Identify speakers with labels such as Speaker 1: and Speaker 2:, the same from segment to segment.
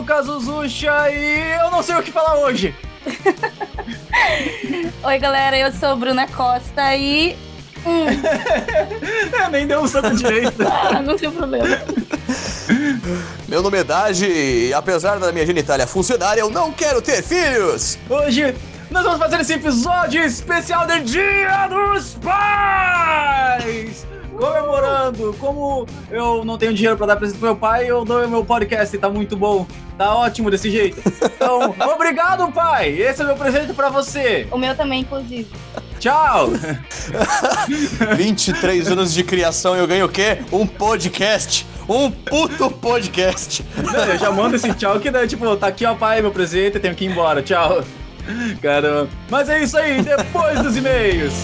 Speaker 1: Lucas Uzucha e eu não sei o que falar hoje.
Speaker 2: Oi, galera, eu sou Bruna Costa e. Hum.
Speaker 1: é, nem deu um soco direito.
Speaker 2: ah, não tem problema.
Speaker 3: Meu nome é Dage e apesar da minha genitália funcionar, eu não quero ter filhos!
Speaker 1: Hoje nós vamos fazer esse episódio especial de Dia dos Pais! Comemorando, como eu não tenho dinheiro para dar presente pro meu pai, eu dou meu podcast, tá muito bom. Tá ótimo desse jeito. Então, obrigado, pai! Esse é meu presente para você.
Speaker 2: O meu também, inclusive.
Speaker 1: Tchau!
Speaker 3: 23 anos de criação e eu ganho o quê? Um podcast! Um puto podcast!
Speaker 1: Não, eu já mando esse tchau que daí, tipo, tá aqui, ó, pai, meu presente, tenho que ir embora. Tchau! Caramba. Mas é isso aí, depois dos e-mails.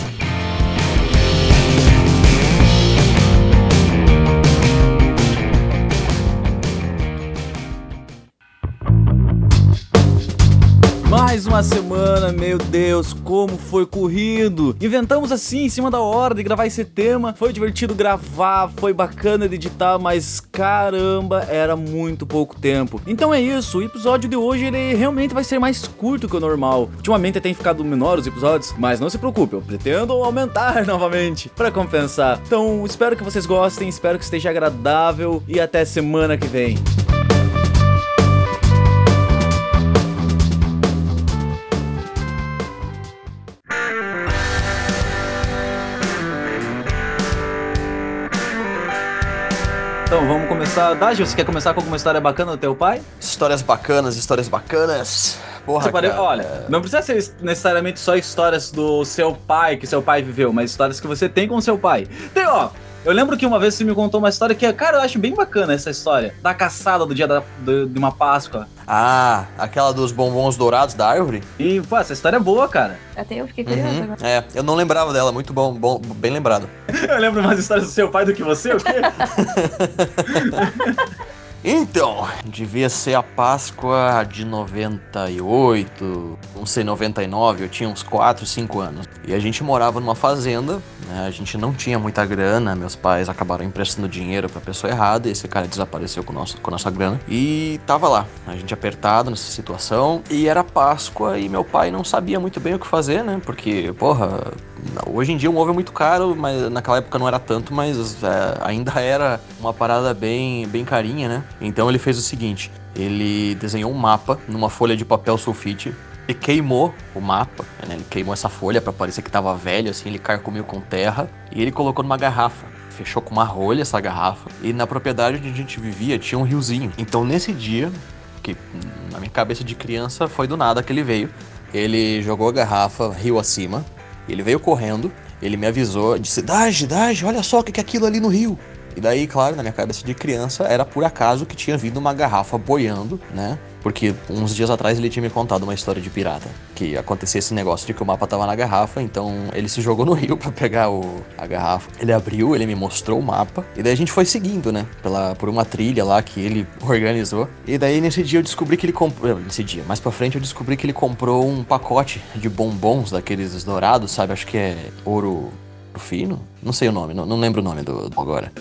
Speaker 1: Mais uma semana, meu Deus, como foi corrido! Inventamos assim em cima da hora de gravar esse tema. Foi divertido gravar, foi bacana de editar, mas caramba, era muito pouco tempo. Então é isso, o episódio de hoje ele realmente vai ser mais curto que o normal. Ultimamente tem ficado menor os episódios, mas não se preocupe, eu pretendo aumentar novamente para compensar. Então, espero que vocês gostem, espero que esteja agradável e até semana que vem. Começar. Dagi, você quer começar com alguma história bacana do teu pai?
Speaker 3: Histórias bacanas, histórias bacanas. Porra,
Speaker 1: pare... Olha, não precisa ser necessariamente só histórias do seu pai, que seu pai viveu, mas histórias que você tem com seu pai. Tem, ó, eu lembro que uma vez você me contou uma história que, cara, eu acho bem bacana essa história. Da caçada do dia da, do, de uma Páscoa.
Speaker 3: Ah, aquela dos bombons dourados da árvore?
Speaker 1: E, pô, essa história é boa, cara.
Speaker 2: Até eu fiquei curiosa uhum. agora.
Speaker 3: É, eu não lembrava dela, muito bom, bom bem lembrado.
Speaker 1: eu lembro mais histórias do seu pai do que você, o quê?
Speaker 3: Então, devia ser a Páscoa de 98, não sei, 99, eu tinha uns 4, 5 anos. E a gente morava numa fazenda, né? A gente não tinha muita grana, meus pais acabaram emprestando dinheiro pra pessoa errada, e esse cara desapareceu com, nosso, com a nossa grana. E tava lá, a gente apertado nessa situação, e era Páscoa e meu pai não sabia muito bem o que fazer, né? Porque, porra, Hoje em dia um ovo é muito caro, mas naquela época não era tanto, mas é, ainda era uma parada bem, bem carinha, né? Então ele fez o seguinte: ele desenhou um mapa numa folha de papel sulfite e queimou o mapa, né? Ele queimou essa folha para parecer que tava velho, assim, ele carcomiu com terra e ele colocou numa garrafa. Fechou com uma rolha essa garrafa. E na propriedade onde a gente vivia tinha um riozinho. Então nesse dia, que na minha cabeça de criança foi do nada que ele veio, ele jogou a garrafa rio acima, ele veio correndo, ele me avisou, disse: Dage, Dage, olha só o que é aquilo ali no rio. E daí, claro, na minha cabeça de criança, era por acaso que tinha vindo uma garrafa boiando, né? Porque uns dias atrás ele tinha me contado uma história de pirata. Que acontecia esse negócio de que o mapa tava na garrafa, então ele se jogou no rio para pegar o, a garrafa. Ele abriu, ele me mostrou o mapa. E daí a gente foi seguindo, né? Pela, por uma trilha lá que ele organizou. E daí nesse dia eu descobri que ele comprou. Nesse dia, mais pra frente eu descobri que ele comprou um pacote de bombons daqueles dourados, sabe? Acho que é ouro fino? Não sei o nome, não, não lembro o nome do, do agora.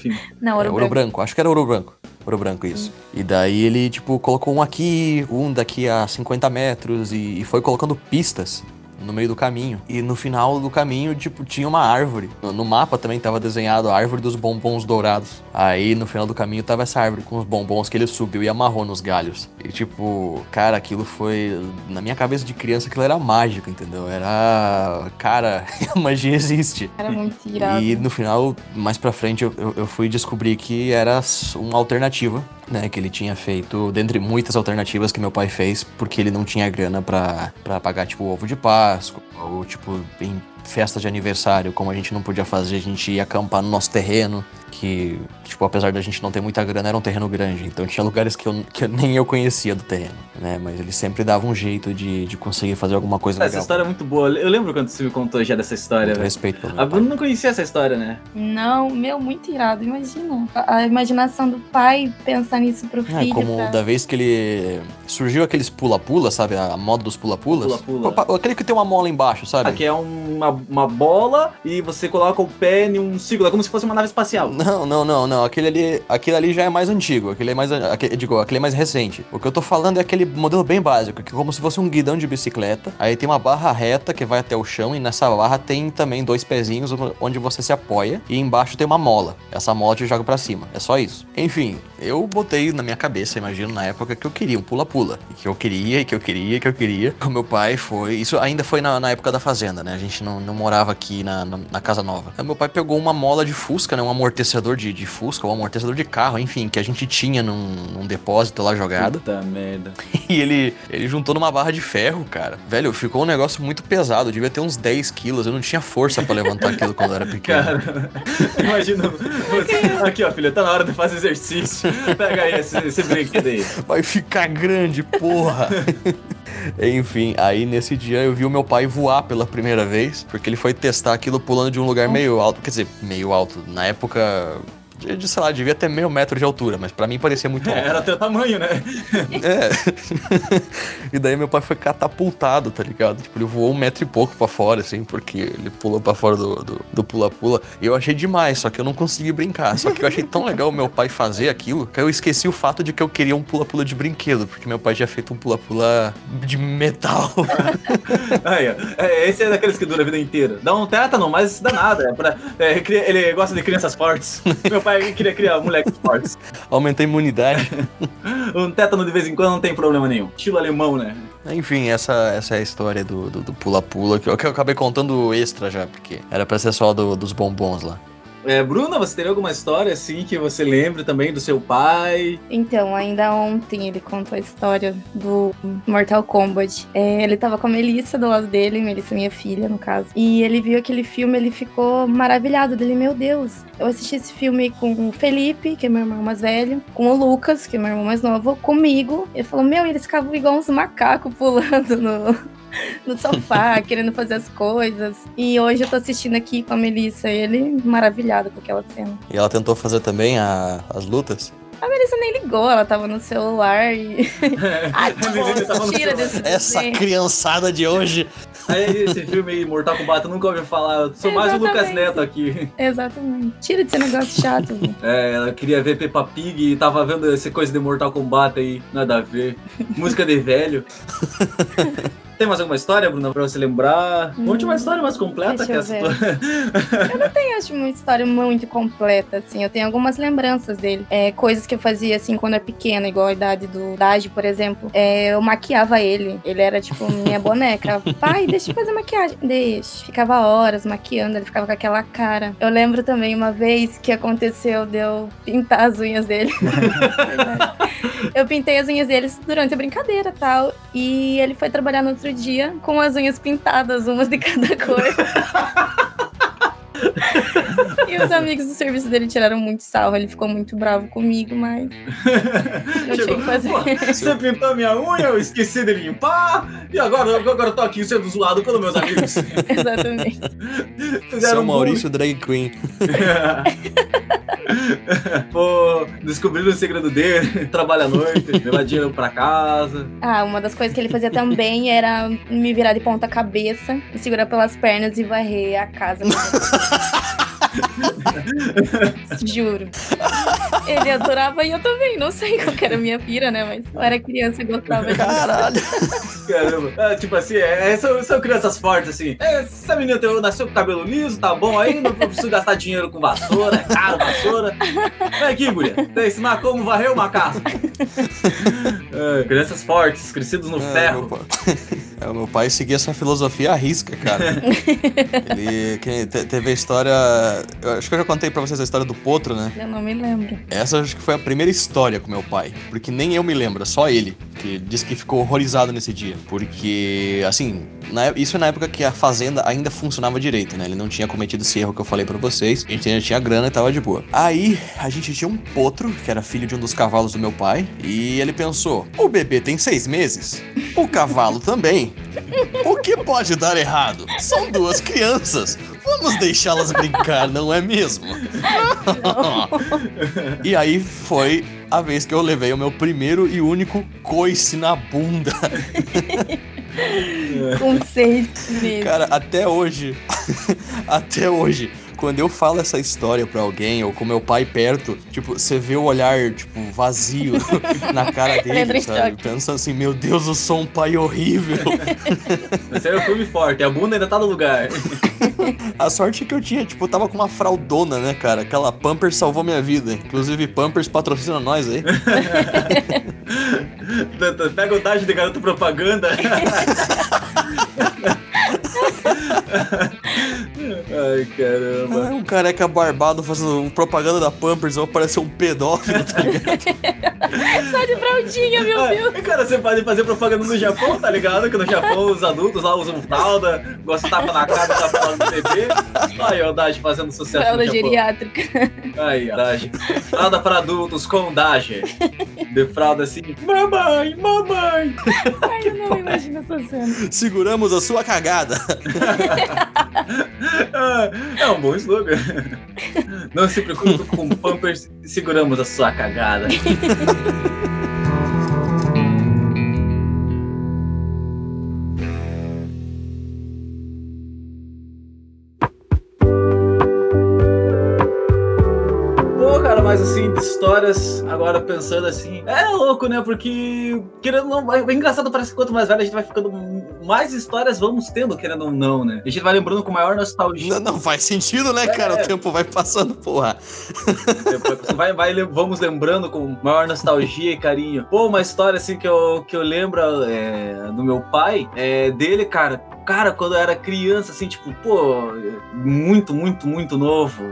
Speaker 2: Não, ouro,
Speaker 3: é,
Speaker 2: branco.
Speaker 3: ouro branco. Acho que era ouro branco. Ouro branco, isso. Hum. E daí ele, tipo, colocou um aqui, um daqui a 50 metros e, e foi colocando pistas no meio do caminho. E no final do caminho, tipo, tinha uma árvore. No, no, mapa também tava desenhado a árvore dos bombons dourados. Aí no final do caminho tava essa árvore com os bombons que ele subiu e amarrou nos galhos. E tipo, cara, aquilo foi. Na minha cabeça de criança, aquilo era mágico, entendeu? Era. Cara, a magia existe.
Speaker 2: Era muito irado.
Speaker 3: E no final, mais pra frente, eu, eu, eu fui descobrir que era uma alternativa né, que ele tinha feito, dentre muitas alternativas que meu pai fez, porque ele não tinha grana para pagar, tipo, ovo de Páscoa, ou, tipo, em festa de aniversário, como a gente não podia fazer, a gente ia acampar no nosso terreno, que, tipo, apesar da gente não ter muita grana, era um terreno grande. Então tinha lugares que, eu, que nem eu conhecia do terreno, né? Mas ele sempre dava um jeito de, de conseguir fazer alguma coisa
Speaker 1: essa
Speaker 3: legal.
Speaker 1: Essa história é muito boa. Eu lembro quando você me contou já dessa história.
Speaker 3: Muito respeito pelo
Speaker 1: A Bruna não conhecia essa história, né?
Speaker 2: Não, meu, muito irado, imagina. A, a imaginação do pai pensar nisso pro filho.
Speaker 3: É, como
Speaker 2: pra...
Speaker 3: da vez que ele... Surgiu aqueles pula-pula, sabe? A moda dos pula-pulas.
Speaker 1: Pula-pula.
Speaker 3: Aquele que tem uma mola embaixo, sabe?
Speaker 1: Aqui é uma, uma bola e você coloca o pé em um círculo, é como se fosse uma nave espacial.
Speaker 3: Não, não, não, não. Aquele ali, aquele ali já é mais antigo. Aquele é mais, aquele, digo, aquele é mais recente. O que eu tô falando é aquele modelo bem básico, que é como se fosse um guidão de bicicleta. Aí tem uma barra reta que vai até o chão e nessa barra tem também dois pezinhos onde você se apoia e embaixo tem uma mola. Essa mola te joga para cima. É só isso. Enfim, eu botei na minha cabeça, imagino na época que eu queria um pula-pula, que eu queria, que eu queria, que eu queria. O meu pai foi, isso ainda foi na, na época da fazenda, né? A gente não, não morava aqui na, na, na casa nova. Aí meu pai pegou uma mola de Fusca, né? Um amortecedor de, de Fusca, um amortecedor de carro, enfim, que a gente tinha num, num depósito lá jogado.
Speaker 1: Puta merda.
Speaker 3: E ele, ele juntou numa barra de ferro, cara. Velho, ficou um negócio muito pesado, devia ter uns 10 quilos. Eu não tinha força para levantar aquilo quando eu era pequeno.
Speaker 1: Cara, imagina. Aqui, ó, filha, tá na hora de fazer exercício. Pega aí esse, esse brinquedo aí.
Speaker 3: Vai ficar grande, porra. Enfim, aí nesse dia eu vi o meu pai voar pela primeira vez, porque ele foi testar aquilo pulando de um lugar meio alto. Quer dizer, meio alto. Na época, de, de, sei lá, devia ter meio metro de altura, mas para mim parecia muito alto.
Speaker 1: É, era teu tamanho, né?
Speaker 3: É. e daí meu pai foi catapultado, tá ligado? Tipo, ele voou um metro e pouco para fora, assim, porque ele pulou para fora do pula-pula. E eu achei demais, só que eu não consegui brincar. Só que eu achei tão legal o meu pai fazer aquilo, que eu esqueci o fato de que eu queria um pula-pula de brinquedo, porque meu pai já feito um pula-pula de metal.
Speaker 1: Aí. É, esse é daqueles que dura a vida inteira. Dá um tétano, mas dá nada. É pra, é, ele gosta de crianças fortes. Meu pai queria criar moleques fortes.
Speaker 3: Aumenta a imunidade.
Speaker 1: um tétano de vez em quando não tem problema nenhum. Estilo alemão, né?
Speaker 3: Enfim, essa, essa é a história do pula-pula, que, que eu acabei contando extra já, porque era pra ser só do, dos bombons lá.
Speaker 1: É, Bruna, você teria alguma história assim que você lembre também do seu pai?
Speaker 2: Então, ainda ontem ele contou a história do Mortal Kombat. É, ele tava com a Melissa do lado dele, Melissa, minha filha, no caso. E ele viu aquele filme, ele ficou maravilhado dele, meu Deus. Eu assisti esse filme com o Felipe, que é meu irmão mais velho, com o Lucas, que é meu irmão mais novo, comigo. Ele falou: Meu, eles ficavam igual uns macacos pulando no, no sofá, querendo fazer as coisas. E hoje eu tô assistindo aqui com a Melissa, ele maravilhado com aquela cena.
Speaker 3: E ela tentou fazer também a, as lutas?
Speaker 2: A Melissa nem ligou, ela tava no celular e. Ai,
Speaker 3: pô, tira desse Essa criançada de hoje.
Speaker 1: Aí, esse filme aí, Mortal Kombat, eu nunca ouvi falar. Eu sou Exatamente. mais o Lucas Neto aqui.
Speaker 2: Exatamente. Tira desse negócio chato.
Speaker 1: é, ela queria ver Peppa Pig e tava vendo essa coisa de Mortal Kombat aí, nada a ver. Música de velho. Tem mais alguma história, Bruna, pra você lembrar? Hum, Conte uma história mais completa que essa.
Speaker 2: Eu, eu não tenho, acho, uma história muito completa, assim. Eu tenho algumas lembranças dele. É, coisas que eu fazia, assim, quando era pequena, igual a idade do Dage, por exemplo. É, eu maquiava ele. Ele era, tipo, minha boneca. Pai, deixa eu fazer maquiagem. Deixa. Ficava horas maquiando, ele ficava com aquela cara. Eu lembro também uma vez que aconteceu de eu pintar as unhas dele. eu pintei as unhas dele durante a brincadeira tal. E ele foi trabalhar no outro dia com as unhas pintadas, umas de cada cor. e os amigos do serviço dele tiraram muito sarro. Ele ficou muito bravo comigo, mas.
Speaker 1: Eu tinha que fazer. Você pintou minha unha, eu esqueci de limpar. E agora, agora eu tô aqui sendo zoado pelos meus amigos.
Speaker 2: Exatamente.
Speaker 3: Fizeram Seu Maurício Drag Queen.
Speaker 1: Pô, descobriram o segredo dele, trabalha à noite, levar dinheiro pra casa.
Speaker 2: Ah, uma das coisas que ele fazia também era me virar de ponta cabeça, me segurar pelas pernas e varrer a casa. Juro. Ele adorava e eu também. Não sei qual era a minha pira, né? Mas eu era criança e gostava
Speaker 3: de Caralho.
Speaker 1: Caramba. É, tipo assim, é, é, são, são crianças fortes, assim. É, essa menina tem, nasceu com cabelo liso, tá bom aí, não preciso gastar dinheiro com vassoura, é caro vassoura. Vem aqui, guria. Tem ensinar como varrer uma casa. É, crianças fortes, crescidos no é, ferro.
Speaker 3: Meu pai, é, o meu pai seguia essa filosofia à risca, cara. Ele que, teve a história eu acho que eu já contei pra vocês a história do Potro, né?
Speaker 2: Eu não me lembro.
Speaker 3: Essa acho que foi a primeira história com meu pai. Porque nem eu me lembro, só ele. Que disse que ficou horrorizado nesse dia. Porque, assim, na, isso é na época que a fazenda ainda funcionava direito, né? Ele não tinha cometido esse erro que eu falei para vocês. A gente ainda tinha grana e tava de boa. Aí, a gente tinha um potro, que era filho de um dos cavalos do meu pai. E ele pensou: o bebê tem seis meses, o cavalo também. O que pode dar errado? São duas crianças. Vamos deixá-las brincar, não é mesmo? e aí foi a vez que eu levei o meu primeiro e único coice na bunda.
Speaker 2: Com seis meses.
Speaker 3: Cara, até hoje, até hoje, quando eu falo essa história pra alguém, ou com meu pai perto, tipo, você vê o olhar, tipo, vazio na cara dele, sabe? Pensando assim, meu Deus, eu sou um pai horrível.
Speaker 1: Esse é o filme forte, a bunda ainda tá no lugar.
Speaker 3: A sorte é que eu tinha, tipo, eu tava com uma fraldona, né, cara? Aquela Pampers salvou minha vida. Inclusive, Pampers patrocina nós aí.
Speaker 1: Pega o Dage de garoto propaganda. Ai, caramba.
Speaker 3: Ah, um careca barbado fazendo propaganda da Pampers, vou parecer um pedófilo, tá ligado?
Speaker 2: Só de fraldinha, meu Deus.
Speaker 1: Ah, cara, você pode fazer propaganda no Japão, tá ligado? Que no Japão os adultos lá usam fralda, gostam de tapa na cara e tá falando do bebê. Aí, o Dage fazendo sucesso
Speaker 2: Fralda
Speaker 1: no Japão.
Speaker 2: geriátrica.
Speaker 1: Aí, ó, Dage. Fralda para adultos com Dage. De fralda assim, mamãe, mamãe.
Speaker 2: Ai, eu não imagino essa cena.
Speaker 3: Seguramos a sua cagada.
Speaker 1: É um bom slogan. Não se preocupe com Pampers, seguramos a sua cagada. Histórias, agora pensando assim, é louco, né? Porque, querendo ou não, é engraçado, parece que quanto mais velho a gente vai ficando, mais histórias vamos tendo, querendo ou não, né? A gente vai lembrando com maior nostalgia.
Speaker 3: Não, não faz sentido, né, cara?
Speaker 1: É.
Speaker 3: O tempo vai passando, porra.
Speaker 1: Vai, vai, vamos lembrando com maior nostalgia e carinho. Pô, uma história assim que eu, que eu lembro é, do meu pai, é, dele, cara. Cara, quando eu era criança, assim, tipo, pô, muito, muito, muito novo.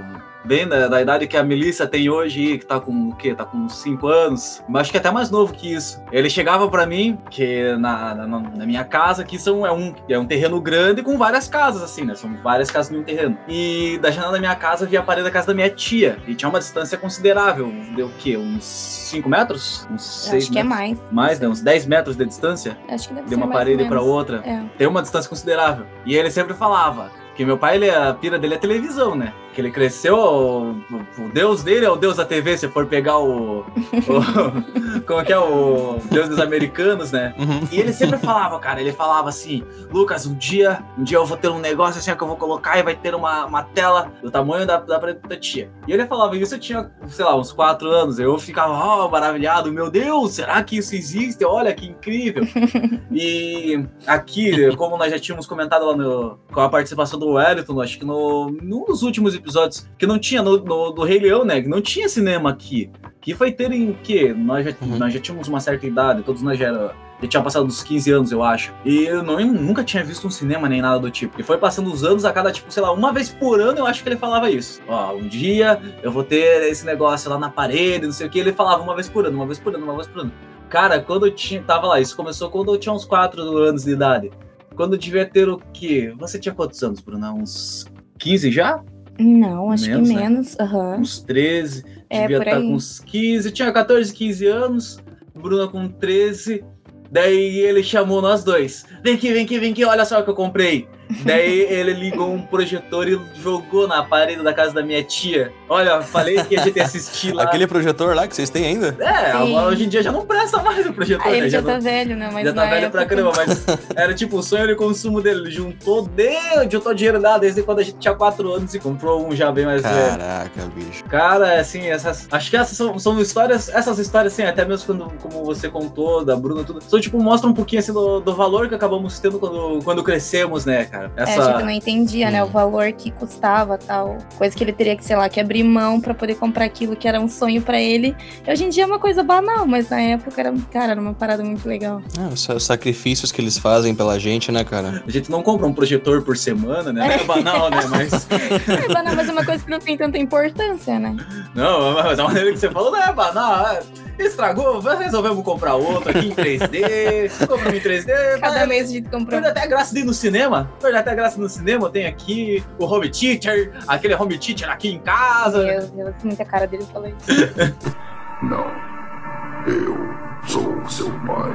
Speaker 1: Bem da, da idade que a Melissa tem hoje, que tá com o quê? Tá com 5 anos. Mas acho que é até mais novo que isso. Ele chegava pra mim, que na, na, na minha casa, que são, é, um, é um terreno grande com várias casas, assim, né? São várias casas no terreno. E da janela da minha casa via a parede da casa da minha tia. E tinha uma distância considerável. Deu o quê? Uns 5 metros? Uns 6
Speaker 2: Acho que é mais.
Speaker 1: Mais, né? Uns 10 metros de distância
Speaker 2: Acho que deve
Speaker 1: de uma parede pra
Speaker 2: menos.
Speaker 1: outra.
Speaker 2: É.
Speaker 1: Tem uma distância considerável. E ele sempre falava que meu pai, ele, a pira dele é televisão, né? Que ele cresceu, o, o deus dele é o deus da TV, se for pegar o. o como é que é? O deus dos americanos, né?
Speaker 3: Uhum.
Speaker 1: E ele sempre falava, cara, ele falava assim, Lucas, um dia, um dia eu vou ter um negócio assim que eu vou colocar e vai ter uma, uma tela do tamanho da, da da tia. E ele falava isso, eu tinha, sei lá, uns quatro anos, eu ficava, ó, maravilhado, meu Deus, será que isso existe? Olha que incrível. e aqui, como nós já tínhamos comentado lá no, com a participação do Wellington, acho que no, num dos últimos episódios, que não tinha no, no- do Rei Leão, né, que não tinha cinema aqui. Que foi ter em que? Nós já,
Speaker 3: Uhum.
Speaker 1: nós já tínhamos uma certa idade, todos nós já era, já tinha passado dos 15 anos, eu acho. E eu, não, eu nunca tinha visto um cinema nem nada do tipo. E foi passando os anos a cada, tipo, sei lá, uma vez por ano eu acho que ele falava isso. Ó, um dia eu vou ter esse negócio lá na parede, não sei o que. Ele falava uma vez por ano, uma vez por ano, uma vez por ano. Cara, quando eu tinha, tava lá, isso começou quando eu tinha uns 4 anos de idade. Quando eu devia ter o quê? Você tinha quantos anos, Bruna? Uns 15 já?
Speaker 2: Não, acho
Speaker 1: Menos,
Speaker 2: que
Speaker 1: né?
Speaker 2: menos. Aham.
Speaker 1: Uns 13.
Speaker 2: É,
Speaker 1: devia
Speaker 2: por
Speaker 1: estar
Speaker 2: aí.
Speaker 1: com uns 15. Tinha 14, 15 anos. Bruna com 13. Daí ele chamou nós dois. Vem aqui, vem aqui, vem aqui, olha só o que eu comprei. Daí ele ligou um projetor e jogou na parede da casa da minha tia. Olha, falei que a gente ia assistir lá.
Speaker 3: Aquele projetor lá que vocês têm ainda?
Speaker 1: É,
Speaker 2: Sim.
Speaker 1: hoje em dia já não presta mais o projetor.
Speaker 2: Aí
Speaker 1: né?
Speaker 2: ele já
Speaker 1: não-
Speaker 2: tá velho, né? Mas
Speaker 1: já tá velho pra caramba, mas era tipo o sonho de consumo dele. Ele juntou, deu, juntou dinheiro lá desde quando a gente tinha 4 anos e comprou um já bem mais velho.
Speaker 3: Caraca, bicho.
Speaker 1: Cara, assim, essas. Acho que essas são, são histórias. Essas histórias, assim, até mesmo quando, como você contou, da Bruna, tudo. São, tipo, mostram um pouquinho assim do, do valor que acabamos tendo quando, quando crescemos, né, cara?
Speaker 2: É, a
Speaker 1: Essa.
Speaker 2: gente não entendia, né, o
Speaker 3: Hum.
Speaker 2: valor que custava tal, coisa que ele teria que, sei lá, que abrir mão pra poder comprar aquilo que era um sonho pra ele. E hoje em dia é uma coisa banal, mas na época era, cara, era uma parada muito legal.
Speaker 3: Ah, os sa- sacrifícios que eles fazem pela gente, né, cara?
Speaker 1: A gente não compra um projetor por semana, né? É banal, né? Mas.
Speaker 2: É banal, mas é uma coisa que não tem tanta importância, né?
Speaker 1: Não, mas a maneira que você falou não é banal. é- Estragou, resolvemos comprar outro aqui em 3D. Compramos em 3D.
Speaker 2: Cada
Speaker 1: mas-
Speaker 2: mês a gente comprou.
Speaker 1: Até a graça de ir no cinema. Perde até a graça no cinema. Tem aqui o home teacher, aquele home teacher aqui em casa.
Speaker 2: Meu Deus, muita cara dele falou isso.
Speaker 4: Não. Eu sou seu pai.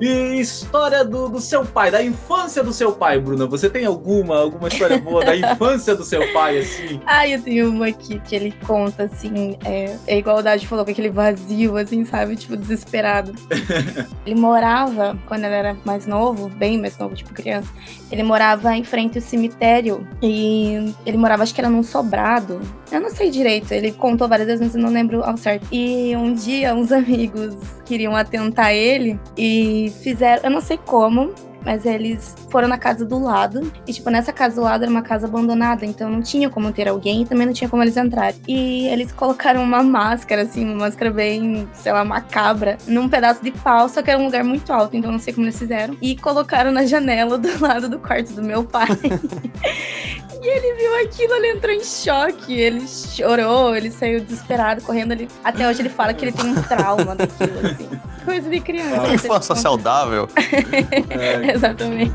Speaker 1: E história do, do seu pai, da infância do seu pai, Bruna. Você tem alguma, alguma história boa da infância do seu pai, assim?
Speaker 2: Ah, eu tenho uma aqui que ele conta, assim, é, é igual o Dade falou, com aquele vazio, assim, sabe? Tipo, desesperado. ele morava, quando ele era mais novo, bem mais novo, tipo criança, ele morava em frente ao cemitério e ele morava, acho que era num sobrado. Eu não sei direito, ele contou várias vezes, mas eu não lembro ao certo. E um dia, uns amigos queriam atentar ele e fizeram, eu não sei como, mas eles foram na casa do lado. E, tipo, nessa casa do lado era uma casa abandonada, então não tinha como ter alguém e também não tinha como eles entrarem. E eles colocaram uma máscara, assim, uma máscara bem, sei lá, macabra, num pedaço de pau, só que era um lugar muito alto, então não sei como eles fizeram. E colocaram na janela do lado do quarto do meu pai. E ele viu aquilo, ele entrou em choque, ele chorou, ele saiu desesperado, correndo ali. Até hoje ele fala que ele tem um trauma daquilo, assim. Coisa de criança.
Speaker 3: Uma infância saudável.
Speaker 2: é. Exatamente.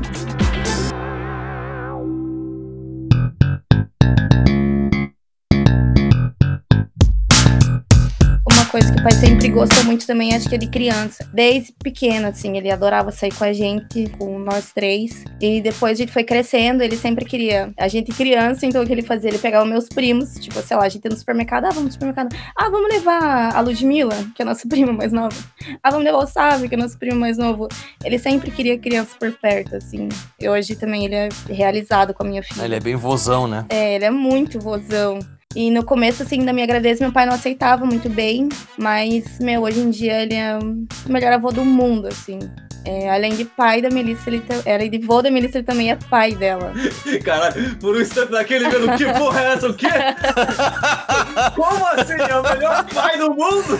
Speaker 2: Coisa que o pai sempre gostou muito também, acho que é de criança. Desde pequeno, assim, ele adorava sair com a gente, com nós três. E depois a gente foi crescendo, ele sempre queria. A gente criança, então o que ele fazia? Ele pegava meus primos, tipo, sei lá, a gente ia no supermercado, ah, vamos no supermercado. Ah, vamos levar a Ludmilla, que é nossa prima mais nova. Ah, vamos levar o Sávio, que é nosso primo mais novo. Ele sempre queria criança por perto, assim. E hoje também ele é realizado com a minha filha.
Speaker 3: Ele é bem vozão, né?
Speaker 2: É, ele é muito vozão. E no começo, assim, da minha gravidez, meu pai não aceitava muito bem. Mas, meu, hoje em dia ele é o melhor avô do mundo, assim. É, além de pai da Melissa, ele era de vô da Melissa, ele também é pai dela.
Speaker 1: Caralho, por um instante daquele vendo que porra é essa? O quê? Como assim? É o melhor pai do mundo?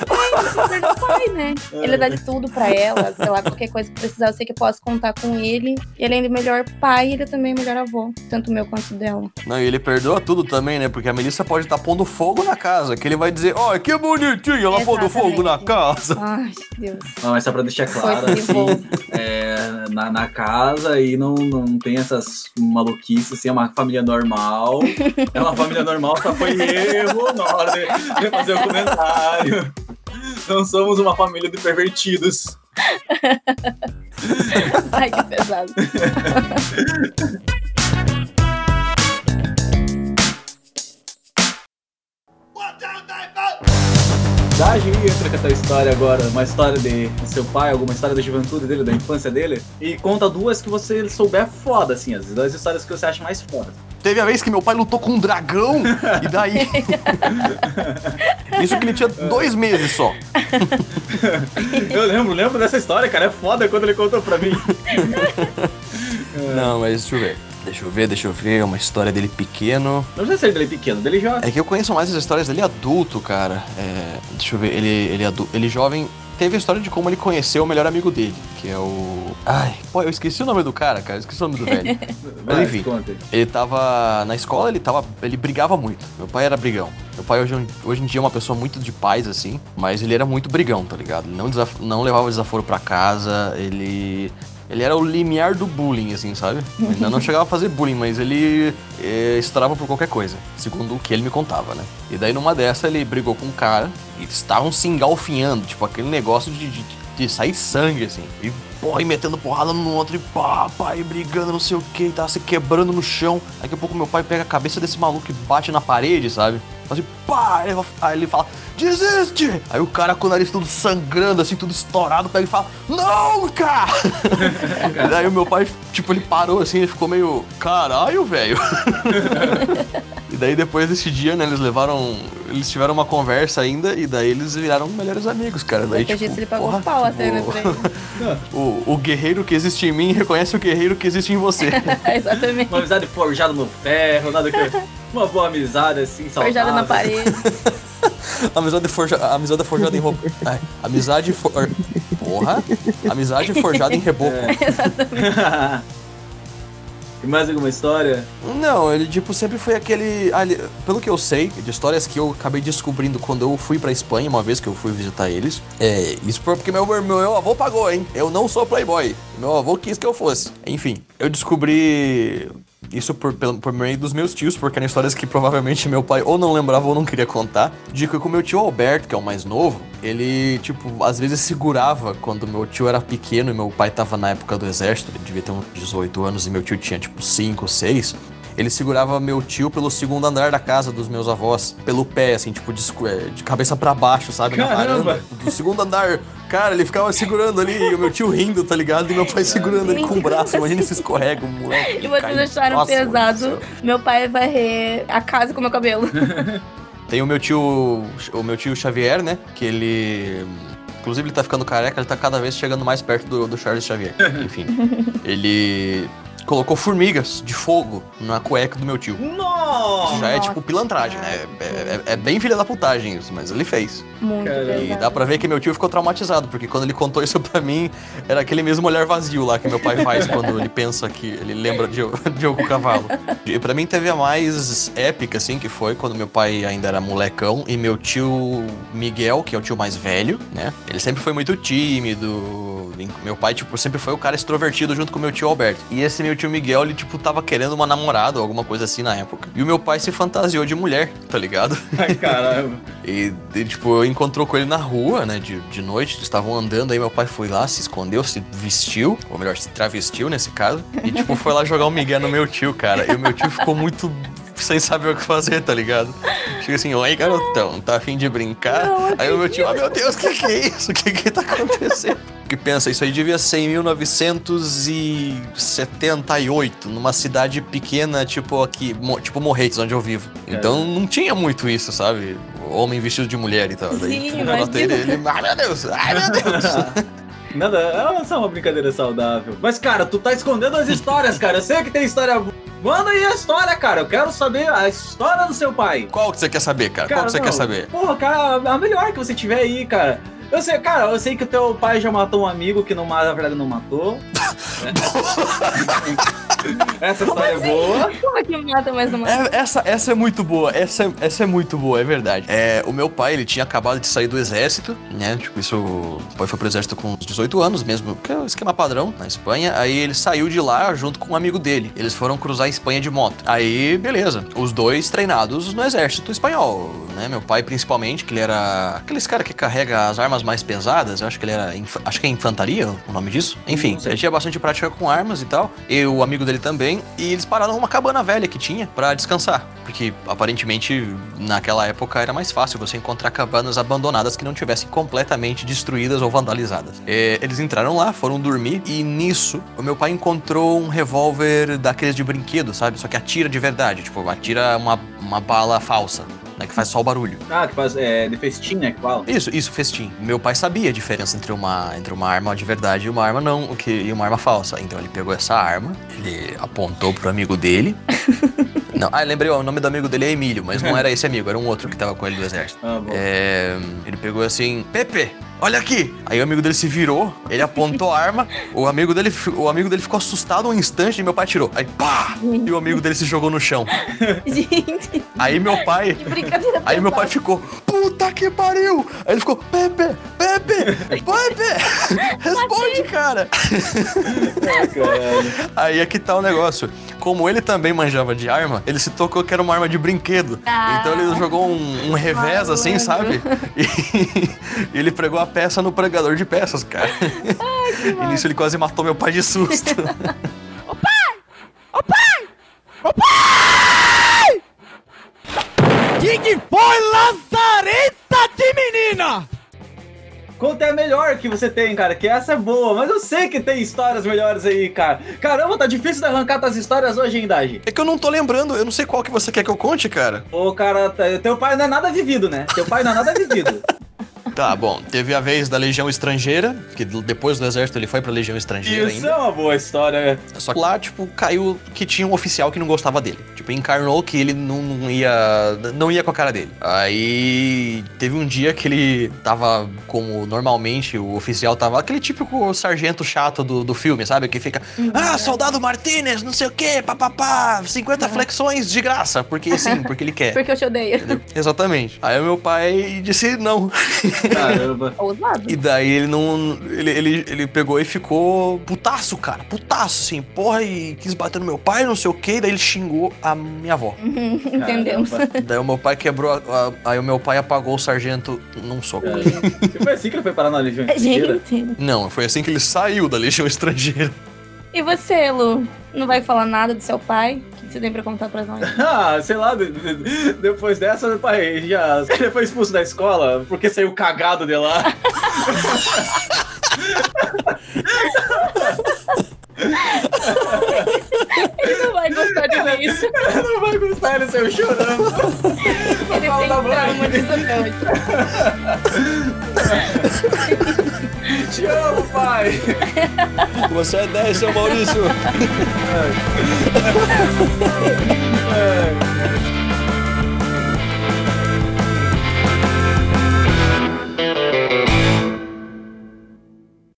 Speaker 2: É, super do pai, né? Ele dá de tudo pra ela, sei lá, qualquer coisa que precisar, eu sei que eu posso contar com ele. E além de melhor pai, ele é também melhor avô, tanto meu quanto dela.
Speaker 3: Não, e ele perdoa tudo também, né? Porque a Melissa pode estar tá pondo fogo na casa, que ele vai dizer, ó, oh, que bonitinho, ela pondo fogo na casa.
Speaker 2: Ai, Deus.
Speaker 1: Não, mas só pra deixar deixa claro, assim, é, na, na casa e não, não tem essas maluquices, assim, é uma família normal. É uma família normal, só foi erro na hora de, de fazer o comentário. Não somos uma família de pervertidos.
Speaker 2: Ai, que pesado.
Speaker 1: da Gi entra com a tua história agora, uma história de, de, seu pai, alguma história da juventude dele, da infância dele, e conta duas que você souber foda, assim, as duas histórias que você acha mais foda.
Speaker 3: Teve a vez que meu pai lutou com um dragão, e daí. Isso que ele tinha dois meses só.
Speaker 1: Eu lembro, lembro dessa história, cara, é foda quando ele contou pra mim.
Speaker 3: Não, mas deixa eu ver. Deixa eu ver, deixa eu ver. Uma história dele pequeno.
Speaker 1: Não precisa ser dele pequeno, dele jovem.
Speaker 3: É que eu conheço mais as histórias dele adulto, cara. É, deixa eu ver, ele, ele, adu, ele jovem. Teve a história de como ele conheceu o melhor amigo dele, que é o. Ai, pô, eu esqueci o nome do cara, cara. Eu esqueci o nome do velho. Mas enfim, ele tava na escola, ele tava. Ele brigava muito. Meu pai era brigão. Meu pai hoje, hoje em dia é uma pessoa muito de paz, assim, mas ele era muito brigão, tá ligado? Não, desaf não levava desaforo para casa, ele ele era o limiar do bullying, assim, sabe? Ainda não chegava a fazer bullying, mas ele é, estourava por qualquer coisa, segundo o que ele me contava, né? E daí numa dessa ele brigou com um cara e estavam se engalfinhando, tipo aquele negócio de, de, de sair sangue, assim. E porra, e metendo porrada no outro, e pá, pá, e brigando, não sei o que, tava se quebrando no chão. Daqui a pouco meu pai pega a cabeça desse maluco e bate na parede, sabe? Assim, pá, aí ele fala, desiste! Aí o cara com o nariz tudo sangrando, assim, tudo estourado, pega e fala, não, cara! e daí o meu pai, tipo, ele parou assim, ele ficou meio, caralho, velho. e daí depois desse dia, né, eles levaram, eles tiveram uma conversa ainda, e daí eles viraram melhores amigos, cara. Daí,
Speaker 2: tipo, ele pagou porra, pau até, né,
Speaker 3: o, o guerreiro que existe em mim reconhece o guerreiro que existe em você.
Speaker 2: Exatamente.
Speaker 1: Uma amizade forjada no ferro, nada que... Uma boa amizade, assim, saudável.
Speaker 2: Forjada na parede.
Speaker 3: amizade, forja... amizade forjada em roupa. amizade for... Porra! Amizade forjada em reboco. É.
Speaker 2: Exatamente.
Speaker 1: E mais alguma história?
Speaker 3: Não, ele tipo sempre foi aquele. Ali, pelo que eu sei, de histórias que eu acabei descobrindo quando eu fui pra Espanha, uma vez que eu fui visitar eles. É, isso foi porque meu, meu, avô pagou, hein? Eu não sou playboy. Meu avô quis que eu fosse. Enfim, eu descobri isso por, por meio dos meus tios, porque eram histórias que provavelmente meu pai ou não lembrava ou não queria contar. De que com meu tio Alberto, que é o mais novo, ele, tipo, às vezes segurava quando meu tio era pequeno e meu pai tava na época do exército, ele devia ter uns 18 anos e meu tio tinha, tipo, 5, 6. Ele segurava meu tio pelo segundo andar da casa dos meus avós, pelo pé, assim, tipo, de, é, de cabeça pra baixo, sabe? Na
Speaker 1: Caramba!
Speaker 3: varanda, do segundo andar. Cara, ele ficava segurando ali, e o meu tio rindo, tá ligado? E meu pai segurando ele com o braço. Imagina se escorrega, o moleque.
Speaker 2: E vocês acharam
Speaker 3: Nossa,
Speaker 2: pesado meu pai varrer a casa com meu cabelo.
Speaker 3: Tem o meu tio, o meu tio Xavier, né? Que ele. Inclusive ele tá ficando careca, ele tá cada vez chegando mais perto do, do Charles Xavier. Enfim. ele colocou formigas de fogo na cueca do meu tio. Isso
Speaker 1: Nossa!
Speaker 3: já é tipo pilantragem, né? É, é- é bem filha da putagem isso, mas ele fez.
Speaker 2: Muito
Speaker 1: Caramba.
Speaker 3: E
Speaker 2: pesado.
Speaker 3: dá pra ver que meu tio ficou traumatizado, porque quando ele contou isso pra mim, era aquele mesmo olhar vazio lá que meu pai faz quando ele pensa que ele lembra de Diogo Cavalo. E pra mim teve a mais épica, assim, que foi quando meu pai ainda era molecão e meu tio Miguel, que é o tio mais velho, né? Ele sempre foi muito tímido. Meu pai, tipo, sempre foi o cara extrovertido junto com meu tio Alberto. E esse meu tio Miguel, ele, tipo, tava querendo uma namorada ou alguma coisa assim na época. E o meu pai se fantasiou de mulher, tá ligado?
Speaker 1: Ai, caramba.
Speaker 3: E, e, tipo, encontrou com ele na rua, né, de, de noite, eles estavam andando, aí meu pai foi lá, se escondeu, se vestiu, ou melhor, se travestiu nesse caso, e, tipo, foi lá jogar um migué no meu tio, cara. E o meu tio ficou muito sem saber o que fazer, tá ligado? Chega assim, oi, garotão, tá afim de brincar?
Speaker 2: Não,
Speaker 3: aí o meu tio, ah, meu Deus, o que que é isso? O que que tá acontecendo? Que pensa, isso aí devia ser em 1978, numa cidade pequena, tipo aqui, mo- tipo Morretes, onde eu vivo. Então não tinha muito isso, sabe? Homem vestido de mulher e tal. Daí,
Speaker 2: Sim,
Speaker 3: o garoto, ele,
Speaker 2: imagina.
Speaker 3: ele, ai meu Deus, ai meu Deus.
Speaker 1: Nada, é só uma brincadeira saudável. Mas, cara, tu tá escondendo as histórias, cara. Eu sei que tem história. boa. Manda aí a história, cara. Eu quero saber a história do seu pai.
Speaker 3: Qual que você quer saber, cara? Qual que você
Speaker 1: não.
Speaker 3: quer saber?
Speaker 1: Porra, cara, a melhor que você tiver aí, cara. Eu sei, cara, eu sei que o teu pai já matou um amigo que não, na verdade não matou. Essa história é boa.
Speaker 2: Como é que mata mais uma?
Speaker 3: É, essa, essa é muito boa, essa, é- essa é muito boa, é verdade. É, o meu pai, ele tinha acabado de sair do exército, né? Tipo, isso. O pai foi pro exército com uns 18 anos mesmo, que é o esquema padrão na Espanha. Aí ele saiu de lá junto com um amigo dele. Eles foram cruzar a Espanha de moto. Aí, beleza. Os dois treinados no exército espanhol, né? Meu pai, principalmente, que ele era aqueles cara que carrega as armas mais pesadas. Eu acho que ele era. inf- Acho que é infantaria o nome disso. Enfim, ele tinha bastante prática com armas e tal. E o amigo dele também. E eles pararam numa cabana velha que tinha pra descansar. Porque aparentemente naquela época era mais fácil você encontrar cabanas abandonadas que não tivessem completamente destruídas ou vandalizadas. É, eles entraram lá, foram dormir. E nisso, o meu pai encontrou um revólver daqueles de brinquedo, sabe? Só que atira de verdade. Tipo, atira uma, uma bala falsa. Né, que faz só o barulho.
Speaker 1: Ah, que faz. É, de festim, né? Que fala.
Speaker 3: Isso, isso, festim. Meu pai sabia a diferença entre uma, entre uma arma de verdade e uma arma não, o que, e uma arma falsa. Então ele pegou essa arma, ele apontou pro amigo dele. não, ah, lembrei, ó, o nome do amigo dele é Emílio, mas não era esse amigo, era um outro que tava com ele do exército.
Speaker 1: Ah, bom.
Speaker 3: É, ele pegou assim, Pepe, olha aqui. Aí o amigo dele se virou, ele apontou a arma, o amigo dele, o amigo dele ficou assustado um instante e meu pai tirou. Aí pá! E o amigo dele se jogou no chão.
Speaker 2: Gente,
Speaker 3: Aí meu pai
Speaker 2: que brincadeira.
Speaker 3: Aí meu pai ficou, puta que pariu! Aí ele ficou, Pepe, Pepe, Pepe, responde, cara! Aí é que tá o negócio. Como ele também manjava de arma, ele se tocou que era uma arma de brinquedo.
Speaker 2: Ah.
Speaker 3: Então ele jogou um, um revés assim, sabe? E, e ele pregou a peça no pregador de peças, cara. e nisso ele quase matou meu pai de susto.
Speaker 1: Conta é a melhor que você tem, cara, que essa é boa, mas eu sei que tem histórias melhores aí, cara. Caramba, tá difícil de arrancar tuas histórias hoje, hein, Daji?
Speaker 3: É que eu não tô lembrando, eu não sei qual que você quer que eu conte, cara.
Speaker 1: Ô, cara, teu pai não é nada vivido, né? Teu pai não é nada vivido.
Speaker 3: Tá, bom. Teve a vez da Legião Estrangeira, que depois do exército ele foi pra Legião Estrangeira
Speaker 1: Isso
Speaker 3: ainda.
Speaker 1: é uma boa história.
Speaker 3: Só que lá, tipo, caiu que tinha um oficial que não gostava dele. Tipo, encarnou que ele não, não ia. não ia com a cara dele. Aí teve um dia que ele tava, como normalmente o oficial tava, aquele típico sargento chato do, do filme, sabe? Que fica. Ah, soldado Martinez, não sei o quê, papapá, 50 flexões de graça. Porque sim, porque ele quer.
Speaker 2: Porque eu te odeio.
Speaker 3: Exatamente. Aí o meu pai disse não.
Speaker 1: Caramba.
Speaker 3: E daí ele não. Ele, ele, ele pegou e ficou putaço, cara. Putaço, assim, porra, e quis bater no meu pai, não sei o quê. Daí ele xingou a minha avó.
Speaker 2: Entendemos.
Speaker 3: Daí o meu pai quebrou. a- a- aí o meu pai apagou o sargento num soco.
Speaker 1: É. Foi assim que ele foi parar na Legião Estrangeira?
Speaker 2: Gente.
Speaker 3: Não, foi assim que ele saiu da Legião Estrangeira.
Speaker 2: E você, Lu? Não vai falar nada do seu pai? Que você tem pra contar pra nós?
Speaker 1: Ah, sei lá, de- de- depois dessa, pai, já. Ele foi expulso da escola porque saiu cagado de lá.
Speaker 2: Ele não vai gostar de ver isso.
Speaker 1: Não vai gostar, ele saiu chorando.
Speaker 2: Ele tem trauma disso hoje.
Speaker 1: Te amo, pai.
Speaker 3: Você é 10, seu Maurício.
Speaker 1: É.